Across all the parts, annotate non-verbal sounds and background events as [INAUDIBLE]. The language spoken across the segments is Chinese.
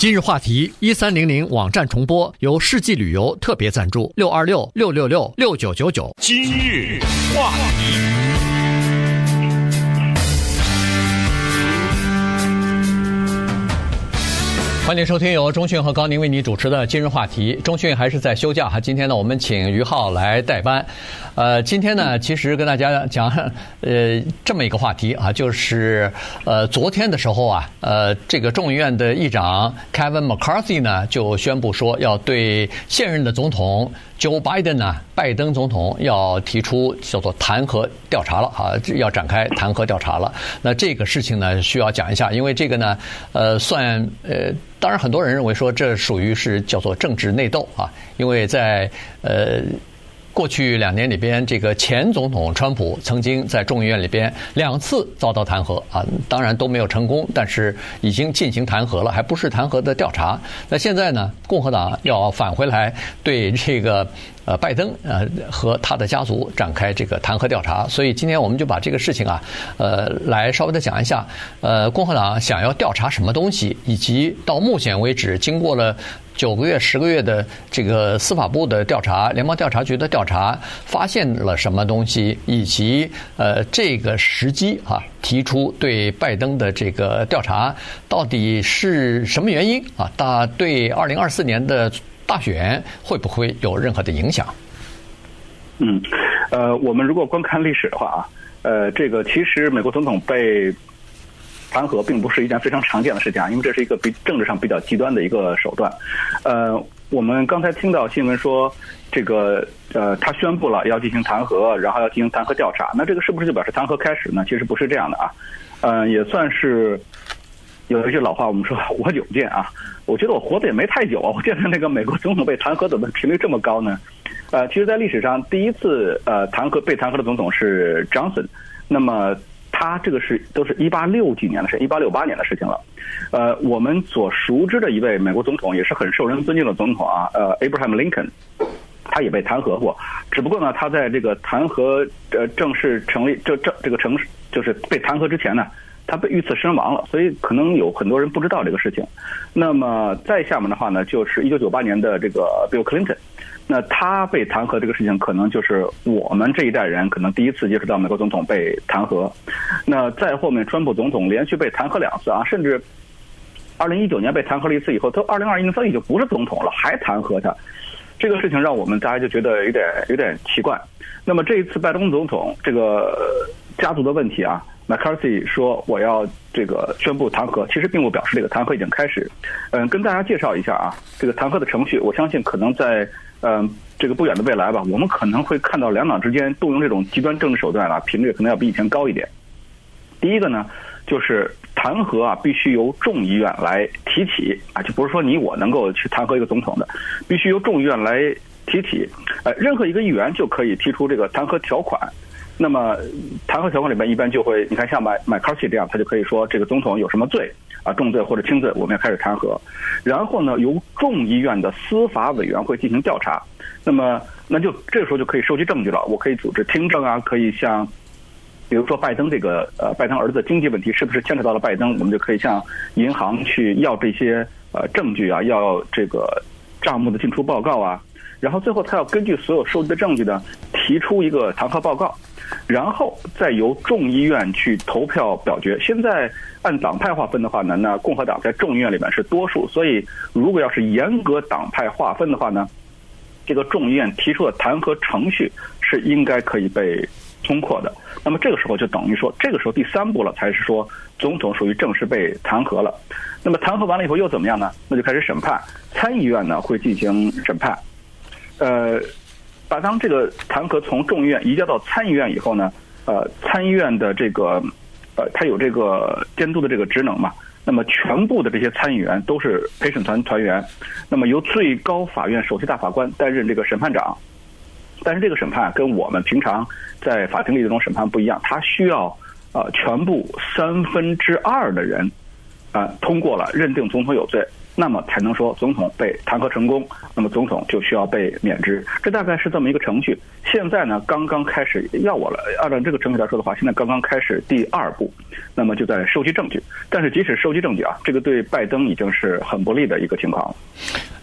今日话题一三零零网站重播，由世纪旅游特别赞助，六二六六六六六九九九。今日话题。欢迎收听由中讯和高宁为你主持的今日话题。中讯还是在休假哈，今天呢，我们请于浩来代班。呃，今天呢，其实跟大家讲呃这么一个话题啊，就是呃昨天的时候啊，呃这个众议院的议长 Kevin McCarthy 呢就宣布说要对现任的总统 Joe Biden 呢，拜登总统要提出叫做弹劾调查了啊，要展开弹劾调查了。那这个事情呢，需要讲一下，因为这个呢，呃算呃。当然，很多人认为说这属于是叫做政治内斗啊，因为在呃过去两年里边，这个前总统川普曾经在众议院里边两次遭到弹劾啊，当然都没有成功，但是已经进行弹劾了，还不是弹劾的调查。那现在呢，共和党要返回来对这个。呃，拜登呃和他的家族展开这个弹劾调查，所以今天我们就把这个事情啊，呃，来稍微的讲一下。呃，共和党想要调查什么东西，以及到目前为止，经过了九个月、十个月的这个司法部的调查、联邦调查局的调查，发现了什么东西，以及呃这个时机啊，提出对拜登的这个调查到底是什么原因啊？大对二零二四年的。大选会不会有任何的影响？嗯，呃，我们如果观看历史的话啊，呃，这个其实美国总统被弹劾并不是一件非常常见的事情啊，因为这是一个比政治上比较极端的一个手段。呃，我们刚才听到新闻说，这个呃，他宣布了要进行弹劾，然后要进行弹劾调查，那这个是不是就表示弹劾开始呢？其实不是这样的啊，嗯、呃，也算是。有一句老话，我们说“ [LAUGHS] 活久见”啊，我觉得我活得也没太久啊。我见到那个美国总统被弹劾怎么频率这么高呢？呃，其实，在历史上第一次呃弹劾被弹劾的总统是 Johnson，那么他这个是都是一八六几年的事，一八六八年的事情了。呃，我们所熟知的一位美国总统也是很受人尊敬的总统啊，呃，Abraham Lincoln，他也被弹劾过，只不过呢，他在这个弹劾呃正式成立这这这个城市就是被弹劾之前呢。他被遇刺身亡了，所以可能有很多人不知道这个事情。那么再下面的话呢，就是一九九八年的这个 Bill Clinton，那他被弹劾这个事情，可能就是我们这一代人可能第一次接触到美国总统被弹劾。那再后面，川普总统连续被弹劾两次啊，甚至二零一九年被弹劾了一次以后，都二零二一年他已经不是总统了，还弹劾他，这个事情让我们大家就觉得有点有点奇怪。那么这一次拜登总统这个家族的问题啊。McCarthy 说：“我要这个宣布弹劾，其实并不表示这个弹劾已经开始。嗯，跟大家介绍一下啊，这个弹劾的程序，我相信可能在嗯这个不远的未来吧，我们可能会看到两党之间动用这种极端政治手段啊，频率可能要比以前高一点。第一个呢，就是弹劾啊，必须由众议院来提起啊，就不是说你我能够去弹劾一个总统的，必须由众议院来提起。呃，任何一个议员就可以提出这个弹劾条款。”那么，弹劾条款里面一般就会，你看像麦麦卡锡这样，他就可以说这个总统有什么罪啊，重罪或者轻罪，我们要开始弹劾。然后呢，由众议院的司法委员会进行调查。那么，那就这个时候就可以收集证据了。我可以组织听证啊，可以像，比如说拜登这个呃，拜登儿子经济问题是不是牵扯到了拜登，我们就可以向银行去要这些呃证据啊，要这个账目的进出报告啊。然后最后他要根据所有收集的证据呢，提出一个弹劾报告。然后再由众议院去投票表决。现在按党派划分的话呢，那共和党在众议院里面是多数，所以如果要是严格党派划分的话呢，这个众议院提出的弹劾程序是应该可以被通过的。那么这个时候就等于说，这个时候第三步了，才是说总统属于正式被弹劾了。那么弹劾完了以后又怎么样呢？那就开始审判，参议院呢会进行审判，呃。把当这个弹劾从众议院移交到参议院以后呢，呃，参议院的这个，呃，他有这个监督的这个职能嘛。那么全部的这些参议员都是陪审团团员，那么由最高法院首席大法官担任这个审判长。但是这个审判跟我们平常在法庭里这种审判不一样，他需要呃全部三分之二的人啊、呃、通过了认定总统有罪。那么才能说总统被弹劾成功，那么总统就需要被免职。这大概是这么一个程序。现在呢，刚刚开始，要我了按照这个程序来说的话，现在刚刚开始第二步，那么就在收集证据。但是即使收集证据啊，这个对拜登已经是很不利的一个情况了。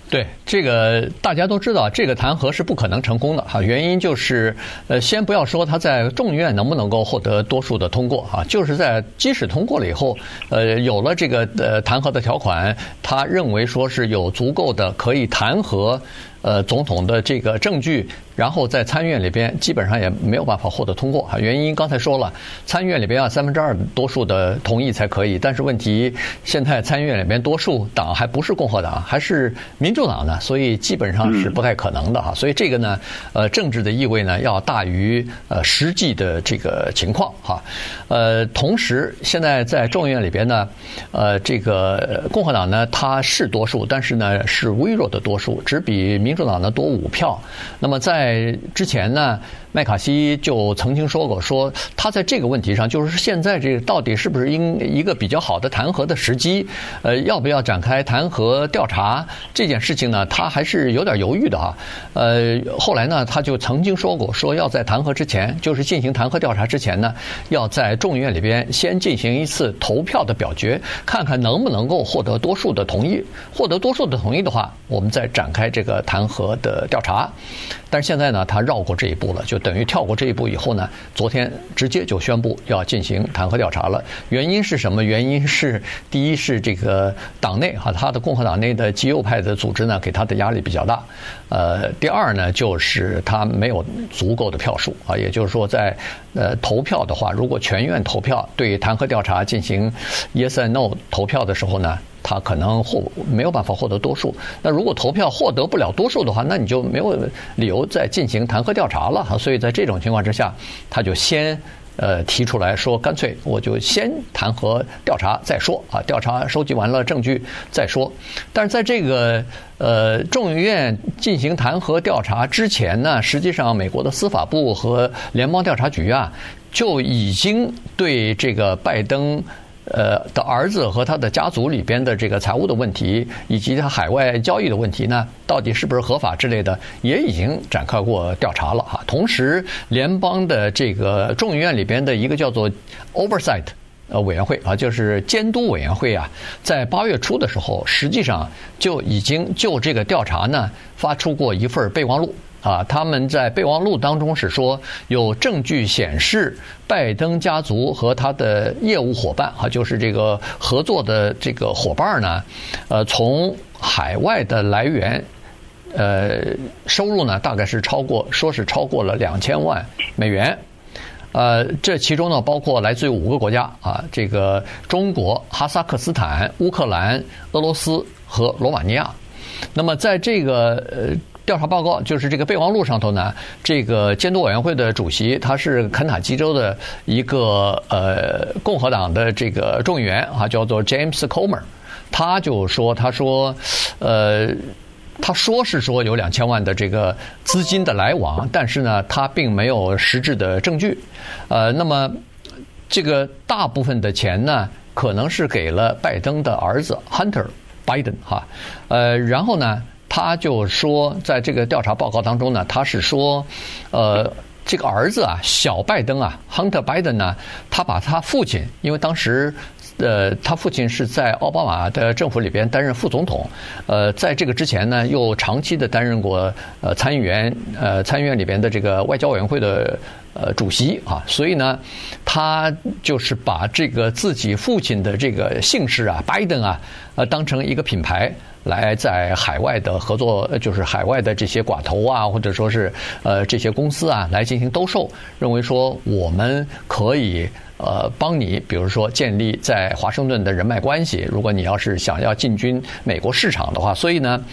对，这个大家都知道，这个弹劾是不可能成功的哈。原因就是，呃，先不要说他在众议院能不能够获得多数的通过哈，就是在即使通过了以后，呃，有了这个呃弹劾的条款，他认为说是有足够的可以弹劾呃总统的这个证据。然后在参议院里边基本上也没有办法获得通过啊，原因刚才说了，参议院里边要三分之二多数的同意才可以。但是问题现在参议院里边多数党还不是共和党，还是民主党呢，所以基本上是不太可能的哈。所以这个呢，呃，政治的意味呢要大于呃实际的这个情况哈。呃，同时现在在众议院里边呢，呃，这个共和党呢它是多数，但是呢是微弱的多数，只比民主党呢多五票。那么在之前呢，麦卡锡就曾经说过，说他在这个问题上，就是现在这个到底是不是应一个比较好的弹劾的时机，呃，要不要展开弹劾调查这件事情呢？他还是有点犹豫的哈。呃，后来呢，他就曾经说过，说要在弹劾之前，就是进行弹劾调查之前呢，要在众议院里边先进行一次投票的表决，看看能不能够获得多数的同意。获得多数的同意的话，我们再展开这个弹和的调查。但是现在呢，他绕过这一步了，就等于跳过这一步以后呢，昨天直接就宣布要进行弹劾调查了。原因是什么？原因是第一是这个党内哈，他的共和党内的极右派的组织呢，给他的压力比较大。呃，第二呢，就是他没有足够的票数啊，也就是说，在呃投票的话，如果全院投票对弹劾调查进行 yes and no 投票的时候呢，他可能获没有办法获得多数。那如果投票获得不了多数的话，那你就没有理由再进行弹劾调查了。所以在这种情况之下，他就先呃提出来说，干脆我就先弹劾调查再说啊。调查收集完了证据再说。但是在这个呃众议院进行弹劾调查之前呢，实际上美国的司法部和联邦调查局啊就已经对这个拜登。呃的儿子和他的家族里边的这个财务的问题，以及他海外交易的问题呢，到底是不是合法之类的，也已经展开过调查了哈。同时，联邦的这个众议院里边的一个叫做 Oversight 呃委员会啊，就是监督委员会啊，在八月初的时候，实际上就已经就这个调查呢发出过一份备忘录。啊，他们在备忘录当中是说，有证据显示拜登家族和他的业务伙伴，哈，就是这个合作的这个伙伴呢，呃，从海外的来源，呃，收入呢，大概是超过，说是超过了两千万美元，呃，这其中呢，包括来自于五个国家啊，这个中国、哈萨克斯坦、乌克兰、俄罗斯和罗马尼亚。那么在这个呃。调查报告就是这个备忘录上头呢，这个监督委员会的主席他是肯塔基州的一个呃共和党的这个众议员啊，叫做 James Comer，他就说他说呃他说是说有两千万的这个资金的来往，但是呢他并没有实质的证据，呃那么这个大部分的钱呢可能是给了拜登的儿子 Hunter Biden 哈，呃然后呢。他就说，在这个调查报告当中呢，他是说，呃，这个儿子啊，小拜登啊，Hunter Biden 呢，他把他父亲，因为当时，呃，他父亲是在奥巴马的政府里边担任副总统，呃，在这个之前呢，又长期的担任过呃参议员，呃，参议院里边的这个外交委员会的呃主席啊，所以呢，他就是把这个自己父亲的这个姓氏啊，拜登啊，呃，当成一个品牌。来在海外的合作，就是海外的这些寡头啊，或者说是呃这些公司啊，来进行兜售，认为说我们可以呃帮你，比如说建立在华盛顿的人脉关系。如果你要是想要进军美国市场的话，所以呢。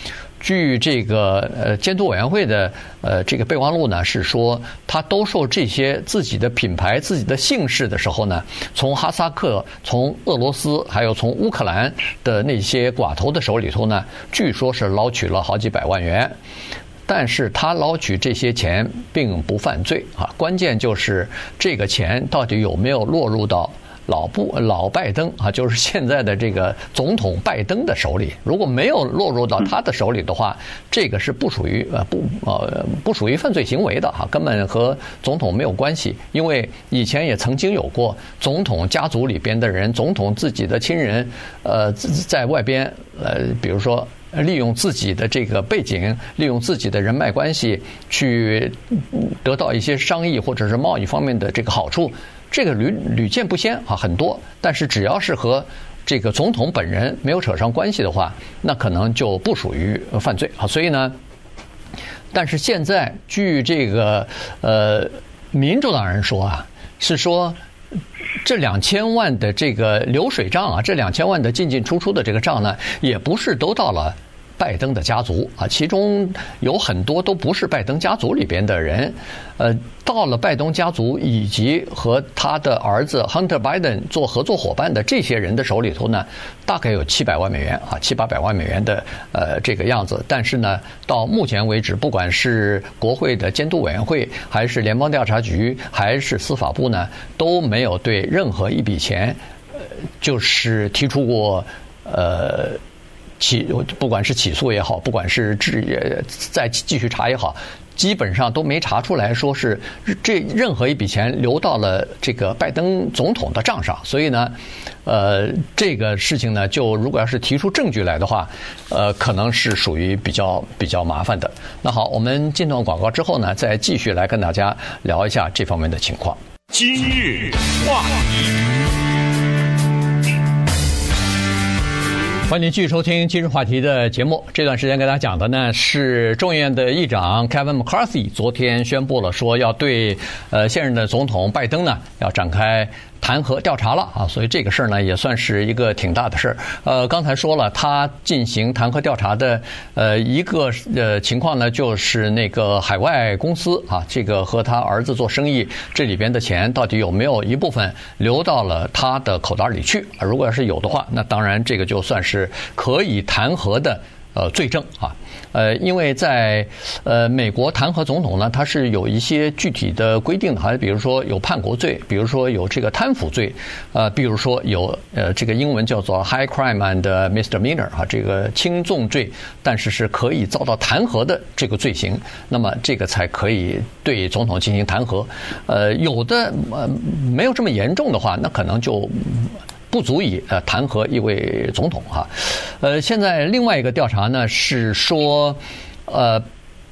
据这个呃监督委员会的呃这个备忘录呢，是说他兜售这些自己的品牌、自己的姓氏的时候呢，从哈萨克、从俄罗斯，还有从乌克兰的那些寡头的手里头呢，据说是捞取了好几百万元。但是他捞取这些钱并不犯罪啊，关键就是这个钱到底有没有落入到老布老拜登啊，就是现在的这个总统拜登的手里。如果没有落入到他的手里的话，这个是不属于呃不呃不属于犯罪行为的哈，根本和总统没有关系。因为以前也曾经有过总统家族里边的人，总统自己的亲人，呃，在外边呃，比如说。利用自己的这个背景，利用自己的人脉关系，去得到一些商业或者是贸易方面的这个好处，这个屡屡见不鲜啊，很多。但是只要是和这个总统本人没有扯上关系的话，那可能就不属于犯罪啊。所以呢，但是现在据这个呃民主党人说啊，是说。这两千万的这个流水账啊，这两千万的进进出出的这个账呢，也不是都到了。拜登的家族啊，其中有很多都不是拜登家族里边的人，呃，到了拜登家族以及和他的儿子 Hunter Biden 做合作伙伴的这些人的手里头呢，大概有七百万美元啊，七八百万美元的呃这个样子。但是呢，到目前为止，不管是国会的监督委员会，还是联邦调查局，还是司法部呢，都没有对任何一笔钱，呃，就是提出过呃。起，不管是起诉也好，不管是治再继续查也好，基本上都没查出来说是这任何一笔钱流到了这个拜登总统的账上。所以呢，呃，这个事情呢，就如果要是提出证据来的话，呃，可能是属于比较比较麻烦的。那好，我们进段广告之后呢，再继续来跟大家聊一下这方面的情况。今日话题。欢迎继续收听今日话题的节目。这段时间给大家讲的呢是众议院的议长 Kevin McCarthy 昨天宣布了，说要对呃现任的总统拜登呢要展开。弹劾调查了啊，所以这个事儿呢也算是一个挺大的事儿。呃，刚才说了，他进行弹劾调查的呃一个呃情况呢，就是那个海外公司啊，这个和他儿子做生意，这里边的钱到底有没有一部分流到了他的口袋里去啊？如果要是有的话，那当然这个就算是可以弹劾的呃罪证啊。呃，因为在呃美国弹劾总统呢，它是有一些具体的规定的，好像比如说有叛国罪，比如说有这个贪腐罪，呃，比如说有呃这个英文叫做 high crime and misdemeanor 啊，这个轻重罪，但是是可以遭到弹劾的这个罪行，那么这个才可以对总统进行弹劾。呃，有的呃没有这么严重的话，那可能就。不足以呃弹劾一位总统哈，呃，现在另外一个调查呢是说，呃，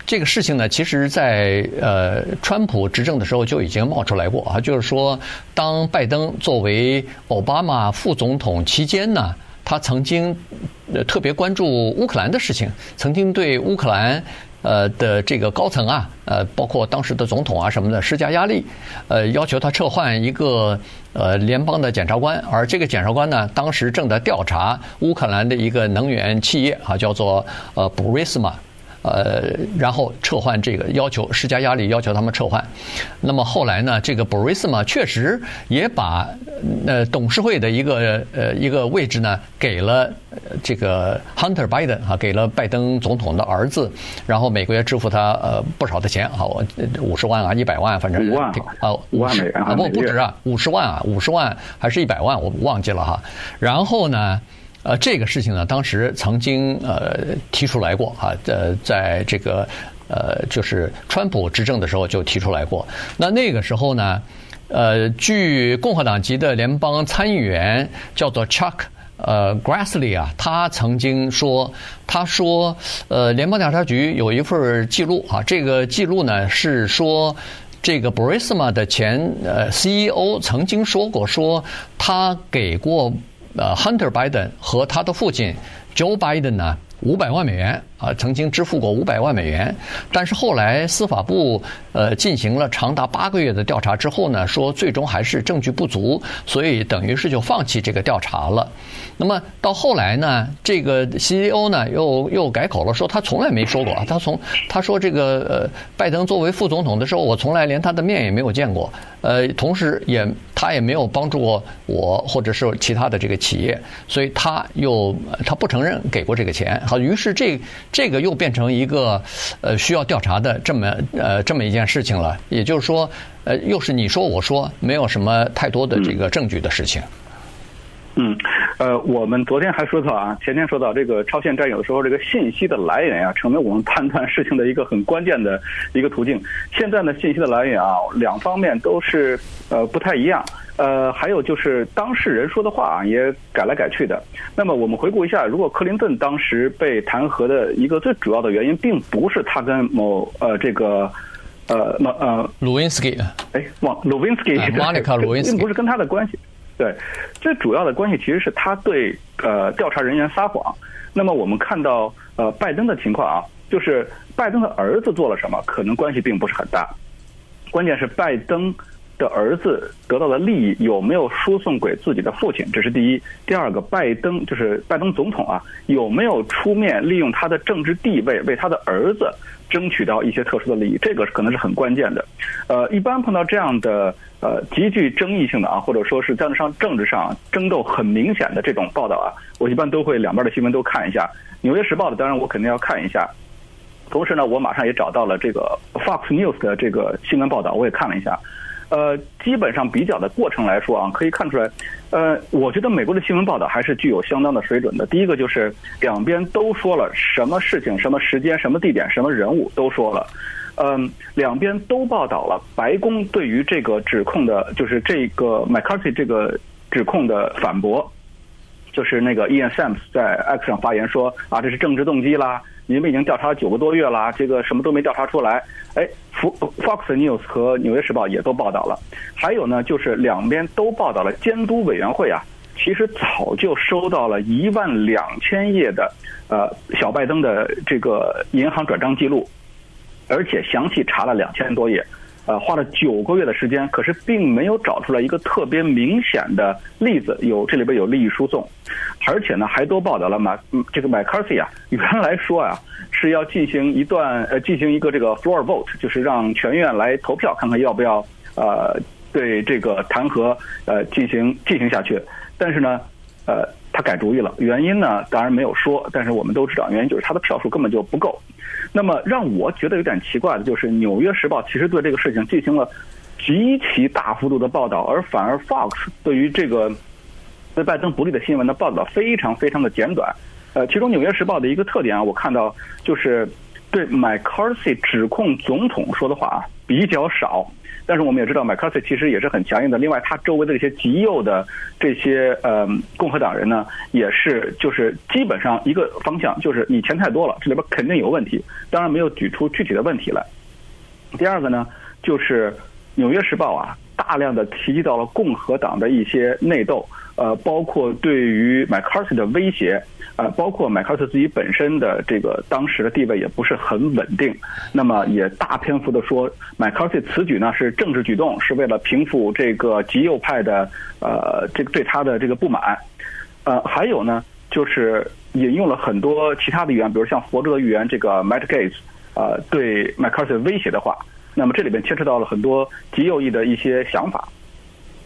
这个事情呢，其实在呃川普执政的时候就已经冒出来过啊，就是说，当拜登作为奥巴马副总统期间呢，他曾经特别关注乌克兰的事情，曾经对乌克兰。呃的这个高层啊，呃，包括当时的总统啊什么的施加压力，呃，要求他撤换一个呃联邦的检察官，而这个检察官呢，当时正在调查乌克兰的一个能源企业啊，叫做呃 Burisma。呃，然后撤换这个要求，施加压力要求他们撤换。那么后来呢，这个 Burisma 确实也把呃董事会的一个呃一个位置呢给了这个 Hunter Biden 啊，给了拜登总统的儿子，然后每个月支付他呃不少的钱，好，五十万啊，一百万，反正五万啊，五万美元啊，不不止啊，五十万啊，五十万还是一百万，我忘记了哈。然后呢？呃，这个事情呢，当时曾经呃提出来过哈，呃，在这个呃就是川普执政的时候就提出来过。那那个时候呢，呃，据共和党籍的联邦参议员叫做 Chuck 呃 Grassley 啊，他曾经说，他说呃，联邦调查局有一份记录啊，这个记录呢是说这个 Burisma 的前呃 CEO 曾经说过，说他给过。呃，Hunter Biden 和他的父亲 Joe Biden 呢，五百万美元啊，曾经支付过五百万美元，但是后来司法部呃进行了长达八个月的调查之后呢，说最终还是证据不足，所以等于是就放弃这个调查了。那么到后来呢，这个 CEO 呢又又改口了，说他从来没说过啊，他从他说这个呃拜登作为副总统的时候，我从来连他的面也没有见过，呃，同时也他也没有帮助过我或者是其他的这个企业，所以他又他不承认给过这个钱。好，于是这这个又变成一个呃需要调查的这么呃这么一件事情了。也就是说，呃，又是你说我说，没有什么太多的这个证据的事情。嗯，呃，我们昨天还说到啊，前天说到这个超限战，有的时候这个信息的来源啊，成为我们判断事情的一个很关键的一个途径。现在呢，信息的来源啊，两方面都是呃不太一样。呃，还有就是当事人说的话啊，也改来改去的。那么我们回顾一下，如果克林顿当时被弹劾的一个最主要的原因，并不是他跟某呃这个呃那呃鲁温斯基，哎，忘鲁温斯基，莫妮卡鲁温斯基，并不是跟他的关系。对，最主要的关系其实是他对呃调查人员撒谎。那么我们看到呃拜登的情况啊，就是拜登的儿子做了什么，可能关系并不是很大。关键是拜登的儿子得到的利益有没有输送给自己的父亲，这是第一。第二个，拜登就是拜登总统啊，有没有出面利用他的政治地位为他的儿子争取到一些特殊的利益？这个可能是很关键的。呃，一般碰到这样的呃极具争议性的啊，或者说是在上政治上争斗很明显的这种报道啊，我一般都会两边的新闻都看一下。纽约时报的当然我肯定要看一下，同时呢，我马上也找到了这个 Fox News 的这个新闻报道，我也看了一下。呃，基本上比较的过程来说啊，可以看出来，呃，我觉得美国的新闻报道还是具有相当的水准的。第一个就是两边都说了什么事情、什么时间、什么地点、什么人物都说了，嗯，两边都报道了白宫对于这个指控的，就是这个 McCarthy 这个指控的反驳，就是那个 Ian Sams 在 X 上发言说啊，这是政治动机啦。你们已经调查了九个多月了，这个什么都没调查出来。哎，Fox News 和纽约时报也都报道了。还有呢，就是两边都报道了监督委员会啊，其实早就收到了一万两千页的呃小拜登的这个银行转账记录，而且详细查了两千多页。呃，花了九个月的时间，可是并没有找出来一个特别明显的例子，有这里边有利益输送，而且呢，还都报道了马这个 McCarthy 啊，原来说啊是要进行一段呃进行一个这个 floor vote，就是让全院来投票，看看要不要呃对这个弹劾呃进行进行下去，但是呢，呃他改主意了，原因呢当然没有说，但是我们都知道原因就是他的票数根本就不够。那么让我觉得有点奇怪的就是，《纽约时报》其实对这个事情进行了极其大幅度的报道，而反而 Fox 对于这个对拜登不利的新闻的报道非常非常的简短。呃，其中《纽约时报》的一个特点啊，我看到就是对 McCarthy 指控总统说的话比较少。但是我们也知道，McCarthy 其实也是很强硬的。另外，他周围的这些极右的这些呃共和党人呢，也是就是基本上一个方向，就是你钱太多了，这里边肯定有问题。当然没有举出具体的问题来。第二个呢，就是《纽约时报》啊，大量的提及到了共和党的一些内斗，呃，包括对于 McCarthy 的威胁。呃，包括麦卡锡自己本身的这个当时的地位也不是很稳定，那么也大篇幅的说，麦卡锡此举呢是政治举动，是为了平复这个极右派的呃这个对他的这个不满，呃，还有呢就是引用了很多其他的语言，比如像佛州的语言这个 Matt Gaetz 呃对麦卡锡威胁的话，那么这里边牵扯到了很多极右翼的一些想法，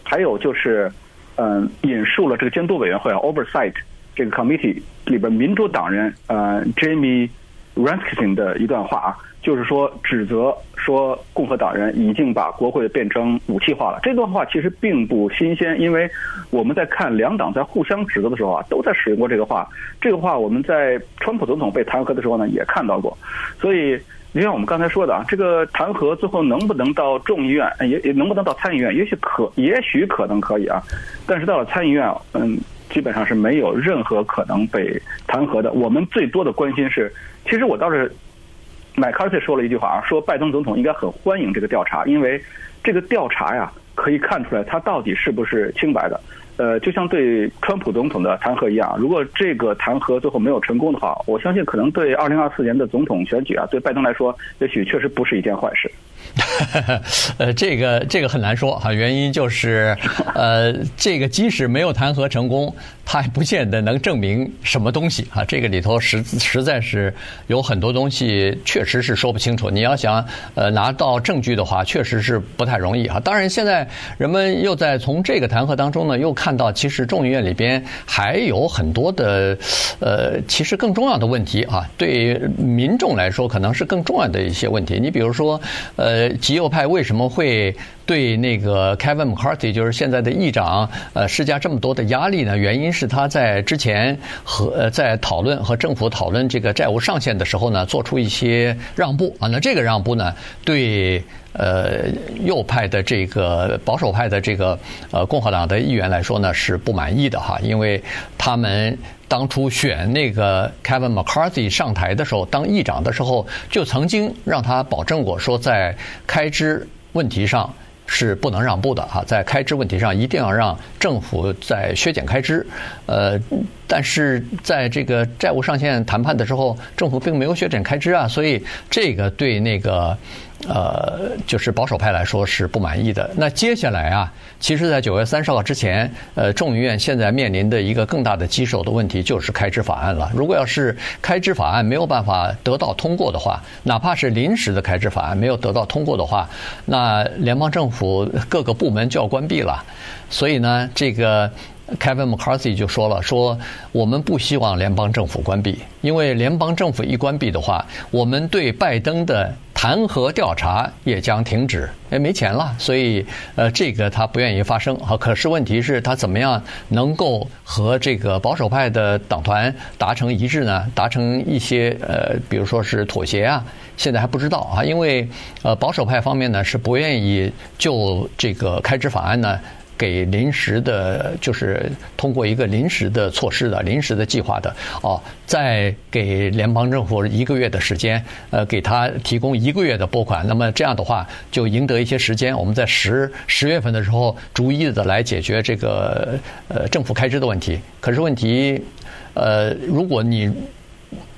还有就是嗯、引述了这个监督委员会啊 Oversight。这个 committee 里边民主党人呃 Jamie r a n s k i n 的一段话啊，就是说指责说共和党人已经把国会变成武器化了。这段话其实并不新鲜，因为我们在看两党在互相指责的时候啊，都在使用过这个话。这个话我们在川普总统被弹劾的时候呢也看到过。所以就像我们刚才说的啊，这个弹劾最后能不能到众议院，也也能不能到参议院，也许可，也许可能可以啊。但是到了参议院，嗯。基本上是没有任何可能被弹劾的。我们最多的关心是，其实我倒是，麦卡锡说了一句话啊，说拜登总统应该很欢迎这个调查，因为这个调查呀可以看出来他到底是不是清白的。呃，就像对川普总统的弹劾一样，如果这个弹劾最后没有成功的话，我相信可能对二零二四年的总统选举啊，对拜登来说，也许确实不是一件坏事。[LAUGHS] 呃，这个这个很难说哈，原因就是，呃，这个即使没有弹劾成功，它还不见得能证明什么东西啊。这个里头实实在是有很多东西确实是说不清楚。你要想呃拿到证据的话，确实是不太容易哈。当然，现在人们又在从这个弹劾当中呢，又看到其实众议院里边还有很多的呃，其实更重要的问题啊，对民众来说可能是更重要的一些问题。你比如说，呃。极右派为什么会对那个 Kevin McCarthy，就是现在的议长，呃，施加这么多的压力呢？原因是他在之前和呃在讨论和政府讨论这个债务上限的时候呢，做出一些让步啊。那这个让步呢，对呃右派的这个保守派的这个呃共和党的议员来说呢，是不满意的哈，因为他们。当初选那个 Kevin McCarthy 上台的时候，当议长的时候，就曾经让他保证过，说在开支问题上是不能让步的哈，在开支问题上一定要让政府在削减开支。呃，但是在这个债务上限谈判的时候，政府并没有削减开支啊，所以这个对那个。呃，就是保守派来说是不满意的。那接下来啊，其实，在九月三十号之前，呃，众议院现在面临的一个更大的棘手的问题就是开支法案了。如果要是开支法案没有办法得到通过的话，哪怕是临时的开支法案没有得到通过的话，那联邦政府各个部门就要关闭了。所以呢，这个。Kevin McCarthy 就说了：“说我们不希望联邦政府关闭，因为联邦政府一关闭的话，我们对拜登的弹劾调查也将停止。哎，没钱了，所以呃，这个他不愿意发生。好，可是问题是，他怎么样能够和这个保守派的党团达成一致呢？达成一些呃，比如说是妥协啊，现在还不知道啊，因为呃，保守派方面呢是不愿意就这个开支法案呢。”给临时的，就是通过一个临时的措施的、临时的计划的哦，再给联邦政府一个月的时间，呃，给他提供一个月的拨款。那么这样的话，就赢得一些时间。我们在十十月份的时候，逐一的来解决这个呃政府开支的问题。可是问题，呃，如果你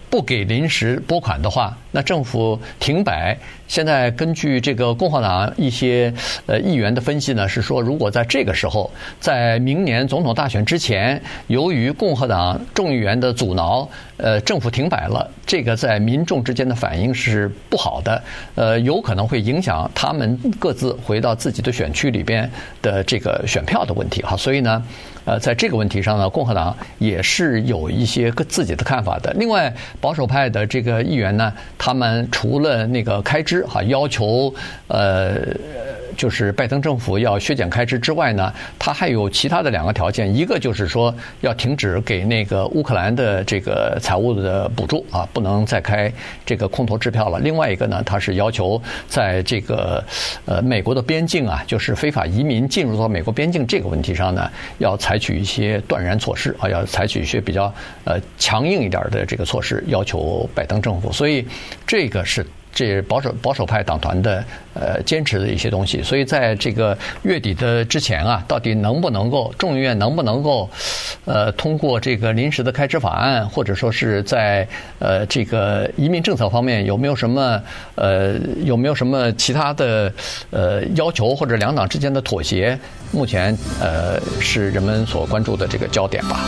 不给临时拨款的话，那政府停摆。现在根据这个共和党一些呃议员的分析呢，是说如果在这个时候，在明年总统大选之前，由于共和党众议员的阻挠，呃，政府停摆了，这个在民众之间的反应是不好的，呃，有可能会影响他们各自回到自己的选区里边的这个选票的问题哈。所以呢，呃，在这个问题上呢，共和党也是有一些个自己的看法的。另外，保守派的这个议员呢，他们除了那个开支。哈，要求呃，就是拜登政府要削减开支之外呢，他还有其他的两个条件，一个就是说要停止给那个乌克兰的这个财务的补助啊，不能再开这个空头支票了。另外一个呢，他是要求在这个呃美国的边境啊，就是非法移民进入到美国边境这个问题上呢，要采取一些断然措施啊，要采取一些比较呃强硬一点的这个措施，要求拜登政府。所以这个是。这保守保守派党团的呃坚持的一些东西，所以在这个月底的之前啊，到底能不能够众议院能不能够呃通过这个临时的开支法案，或者说是在呃这个移民政策方面有没有什么呃有没有什么其他的呃要求，或者两党之间的妥协，目前呃是人们所关注的这个焦点吧。